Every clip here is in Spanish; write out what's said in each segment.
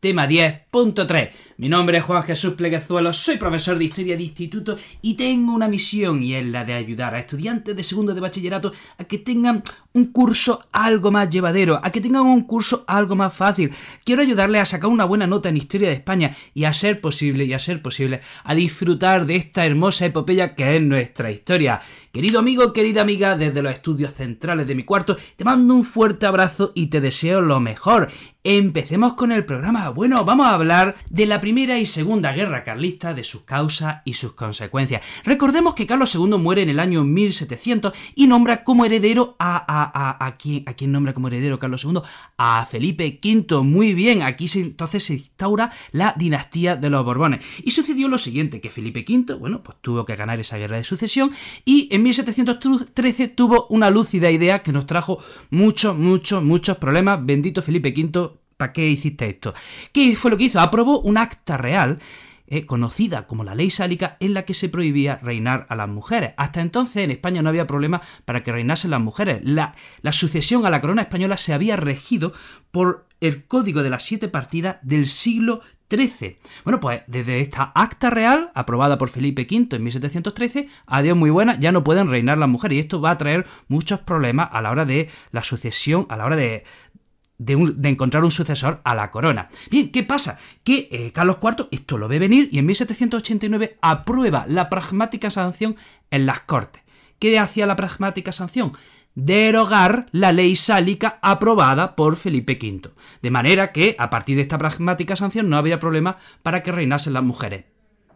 tema 10.3. Mi nombre es Juan Jesús Pleguezuelo, soy profesor de Historia de Instituto y tengo una misión y es la de ayudar a estudiantes de segundo de bachillerato a que tengan un curso algo más llevadero, a que tengan un curso algo más fácil. Quiero ayudarles a sacar una buena nota en Historia de España y a ser posible, y a ser posible, a disfrutar de esta hermosa epopeya que es nuestra historia. Querido amigo, querida amiga, desde los estudios centrales de mi cuarto, te mando un fuerte abrazo y te deseo lo mejor. Empecemos con el programa. Bueno, vamos a hablar de la Primera y Segunda Guerra Carlista, de sus causas y sus consecuencias. Recordemos que Carlos II muere en el año 1700 y nombra como heredero a... a, a, quién, ¿a quién nombra como heredero Carlos II? A Felipe V. Muy bien, aquí entonces se instaura la dinastía de los Borbones. Y sucedió lo siguiente, que Felipe V, bueno, pues tuvo que ganar esa guerra de sucesión y en 1713 tuvo una lúcida idea que nos trajo muchos, muchos, muchos problemas. Bendito Felipe V ¿Para qué hiciste esto? ¿Qué fue lo que hizo? Aprobó un acta real eh, conocida como la ley sálica, en la que se prohibía reinar a las mujeres. Hasta entonces en España no había problema para que reinasen las mujeres. La, la sucesión a la corona española se había regido por el código de las siete partidas del siglo XIII. Bueno, pues desde esta acta real, aprobada por Felipe V en 1713, adiós muy buena, ya no pueden reinar las mujeres. Y esto va a traer muchos problemas a la hora de la sucesión, a la hora de, de, encontrar un sucesor a la corona. Bien, ¿qué pasa? Que eh, Carlos IV esto lo ve venir y en 1789 aprueba la pragmática sanción en las Cortes. ¿Qué hacía la pragmática sanción? derogar la ley sálica aprobada por Felipe V. De manera que, a partir de esta pragmática sanción, no había problema para que reinasen las mujeres.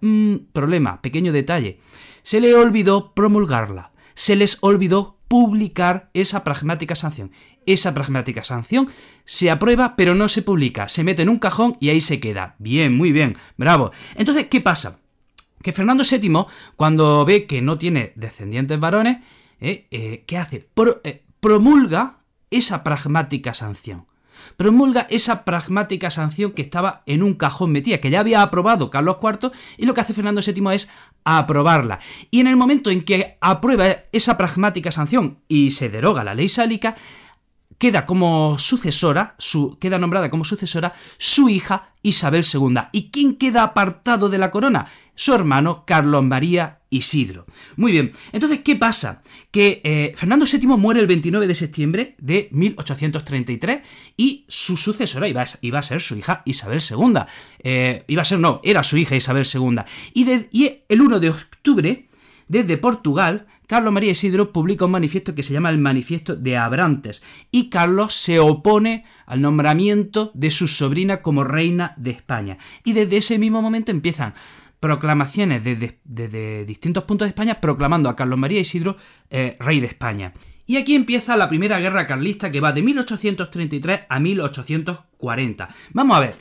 Mm, problema, pequeño detalle. Se le olvidó promulgarla. Se les olvidó publicar esa pragmática sanción. Esa pragmática sanción se aprueba pero no se publica, se mete en un cajón y ahí se queda. Bien, muy bien, bravo. Entonces, ¿qué pasa? Que Fernando VII, cuando ve que no tiene descendientes varones, eh, eh, ¿qué hace? Eh, promulga esa pragmática sanción promulga esa pragmática sanción que estaba en un cajón metida, que ya había aprobado Carlos IV, y lo que hace Fernando VII es aprobarla. Y en el momento en que aprueba esa pragmática sanción y se deroga la ley sálica, queda como sucesora, su, queda nombrada como sucesora su hija Isabel II. ¿Y quién queda apartado de la corona? Su hermano Carlos María Isidro. Muy bien, entonces, ¿qué pasa? Que eh, Fernando VII muere el 29 de septiembre de 1833 y su sucesora iba a, ser su hija Isabel II. Eh, iba a ser, no, era su hija Isabel II. Y, de, y el 1 de octubre, desde Portugal, Carlos María Isidro publica un manifiesto que se llama el Manifiesto de Abrantes y Carlos se opone al nombramiento de su sobrina como reina de España. Y desde ese mismo momento empiezan proclamaciones desde, desde distintos puntos de España proclamando a Carlos María Isidro eh, rey de España. Y aquí empieza la primera guerra carlista que va de 1833 a 1840. Vamos a ver,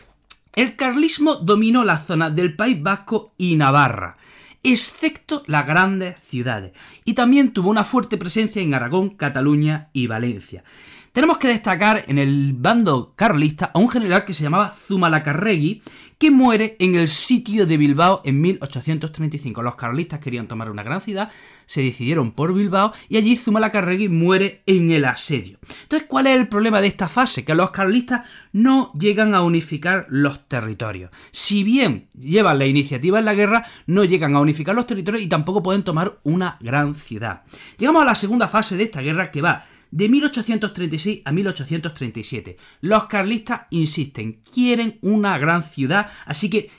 el carlismo dominó la zona del País Vasco y Navarra excepto las grandes ciudades, y también tuvo una fuerte presencia en Aragón, Cataluña y Valencia. Tenemos que destacar en el bando carlista a un general que se llamaba Zumalacárregui, que muere en el sitio de Bilbao en 1835. Los carlistas querían tomar una gran ciudad, se decidieron por Bilbao y allí Zumalacárregui muere en el asedio. Entonces, ¿cuál es el problema de esta fase? Que los carlistas no llegan a unificar los territorios. Si bien llevan la iniciativa en la guerra, no llegan a unificar los territorios y tampoco pueden tomar una gran ciudad. Llegamos a la segunda fase de esta guerra que va de 1836 a 1837. Los carlistas insisten, quieren una gran ciudad, así que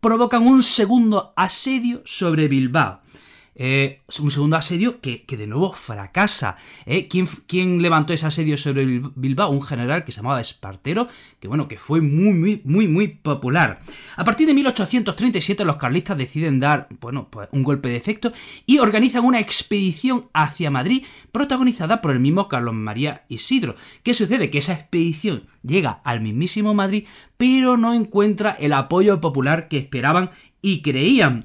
provocan un segundo asedio sobre Bilbao. Eh, un segundo asedio que, de nuevo fracasa. ¿eh? ¿Quién, levantó ese asedio sobre Bilbao? Un general que se llamaba Espartero, que bueno, que fue muy, muy, muy, muy popular. A partir de 1837 los carlistas deciden dar, bueno, pues un golpe de efecto y organizan una expedición hacia Madrid protagonizada por el mismo Carlos María Isidro. ¿Qué sucede? Que esa expedición llega al mismísimo Madrid, pero no encuentra el apoyo popular que esperaban y creían.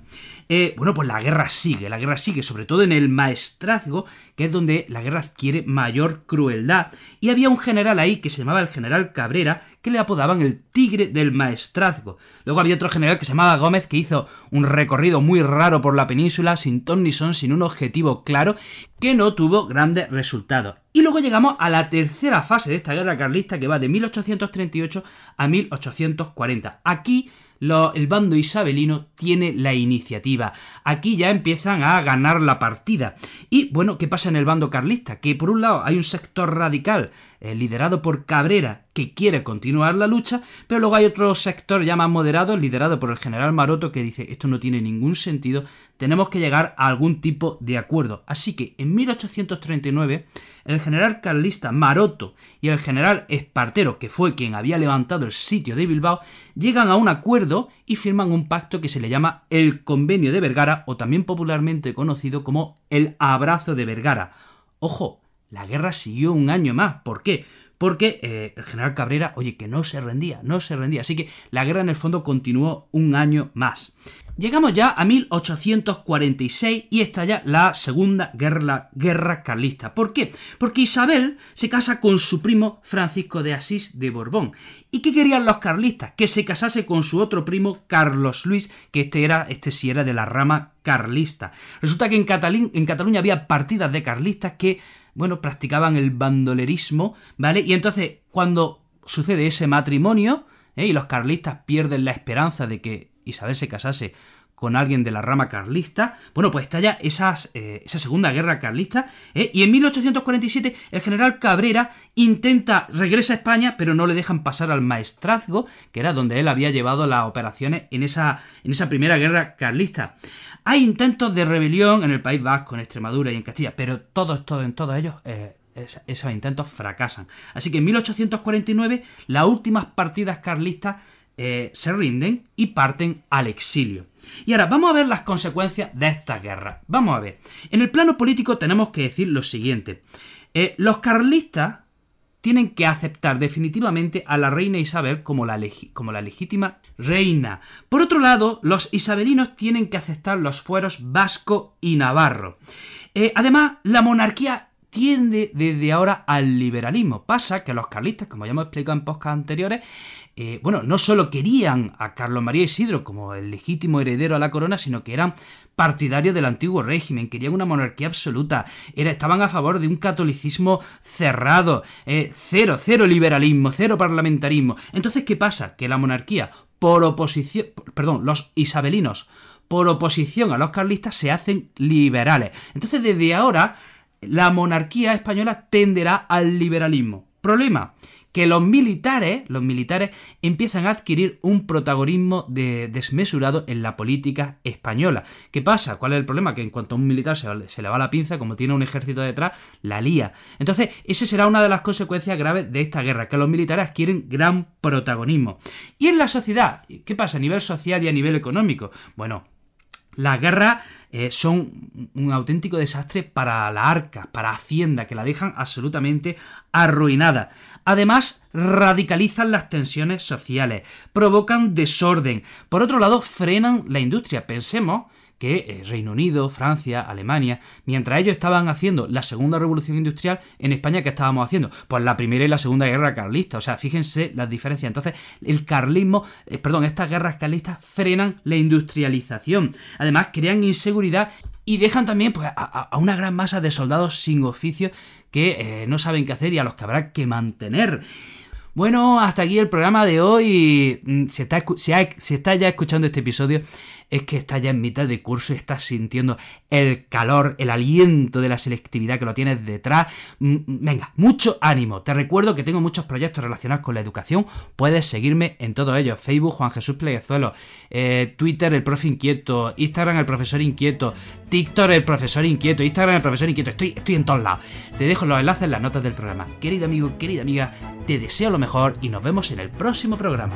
Eh, bueno, pues la guerra sigue, la guerra sigue, sobre todo en el maestrazgo, que es donde la guerra adquiere mayor crueldad. Y había un general ahí que se llamaba el general Cabrera, que le apodaban el tigre del maestrazgo. Luego había otro general que se llamaba Gómez, que hizo un recorrido muy raro por la península, sin ton ni son, sin un objetivo claro, que no tuvo grandes resultados. Y luego llegamos a la tercera fase de esta guerra carlista, que va de 1838 a 1840. Aquí el bando isabelino tiene la iniciativa. Aquí ya empiezan a ganar la partida. Y bueno, ¿qué pasa en el bando carlista? Que por un lado hay un sector radical eh, liderado por Cabrera que quiere continuar la lucha, pero luego hay otro sector ya más moderado liderado por el general Maroto que dice esto no tiene ningún sentido, tenemos que llegar a algún tipo de acuerdo. Así que en 1839 el general carlista Maroto y el general Espartero, que fue quien había levantado el sitio de Bilbao, llegan a un acuerdo y firman un pacto que se le llama el Convenio de Vergara o también popularmente conocido como el Abrazo de Vergara. Ojo, la guerra siguió un año más. ¿Por qué? Porque eh, el general Cabrera, oye, que no se rendía, no se rendía. Así que la guerra en el fondo continuó un año más. Llegamos ya a 1846 y estalla la segunda guerra, guerra carlista. ¿Por qué? Porque Isabel se casa con su primo Francisco de Asís de Borbón. ¿Y qué querían los carlistas? Que se casase con su otro primo Carlos Luis, que este era, este sí era de la rama carlista. Resulta que en, en Cataluña había partidas de carlistas que bueno, practicaban el bandolerismo, ¿vale? Y entonces, cuando sucede ese matrimonio, ¿eh? y los carlistas pierden la esperanza de que Isabel se casase con alguien de la rama carlista, bueno, pues estalla esas, eh, esa segunda guerra carlista, ¿eh? y en 1847 el general Cabrera intenta, regresa a España, pero no le dejan pasar al maestrazgo, que era donde él había llevado las operaciones en esa, en esa primera guerra carlista. Hay intentos de rebelión en el País Vasco, en Extremadura y en Castilla, pero todos, todos, en todos ellos... Eh, esos intentos fracasan. Así que en 1849 las últimas partidas carlistas eh, se rinden y parten al exilio. Y ahora vamos a ver las consecuencias de esta guerra. Vamos a ver. En el plano político tenemos que decir lo siguiente. Eh, los carlistas tienen que aceptar definitivamente a la reina Isabel como la, como la, legítima reina. Por otro lado, los isabelinos tienen que aceptar los fueros vasco y navarro. Eh, además, la monarquía desde ahora al liberalismo. Pasa que los carlistas, como ya hemos explicado en podcast anteriores, eh, bueno, no solo querían a Carlos María Isidro como el legítimo heredero a la corona, sino que eran partidarios del antiguo régimen, querían una monarquía absoluta, estaban a favor de un catolicismo cerrado, eh, cero, cero liberalismo, cero parlamentarismo. Entonces, ¿qué pasa? Que la monarquía, por oposición, perdón, los isabelinos, por oposición a los carlistas, se hacen liberales. Entonces, desde ahora, la monarquía española tenderá al liberalismo. Problema, que los militares, los militares empiezan a adquirir un protagonismo desmesurado en la política española. ¿Qué pasa? ¿Cuál es el problema? Que en cuanto a un militar se, se, le va la pinza, como tiene un ejército detrás, la lía. Entonces, esa será una de las consecuencias graves de esta guerra, que los militares adquieren gran protagonismo. Y en la sociedad, ¿qué pasa a nivel social y a nivel económico? Bueno, las guerras eh, son un auténtico desastre para la arca, para Hacienda, que la dejan absolutamente arruinada. Además, radicalizan las tensiones sociales, provocan desorden. Por otro lado, frenan la industria. Pensemos que eh, Reino Unido, Francia, Alemania, mientras ellos estaban haciendo la segunda revolución industrial, en España, ¿qué estábamos haciendo? Pues la primera y la segunda guerra carlista. O sea, fíjense las diferencias. Entonces, el carlismo, eh, perdón, estas guerras carlistas frenan la industrialización. Además, crean inseguridad y dejan también pues, a, una gran masa de soldados sin oficio que eh, no saben qué hacer y a los que habrá que mantener. Bueno, hasta aquí el programa de hoy. Mm, si está ya escuchando este episodio, es que está ya en mitad de curso y estás sintiendo el calor, el aliento de la selectividad que lo tienes detrás. Mm, mm, venga, mucho ánimo. Te recuerdo que tengo muchos proyectos relacionados con la educación. Puedes seguirme en todos ellos. Facebook, Juan Jesús Pleguezuelo. Eh, Twitter, el profe inquieto. Instagram, el profesor inquieto. TikTok el profesor inquieto, Instagram el profesor inquieto, estoy, estoy en todos lados. Te dejo los enlaces en las notas del programa. Querido amigo, querida amiga, te deseo lo mejor y nos vemos en el próximo programa.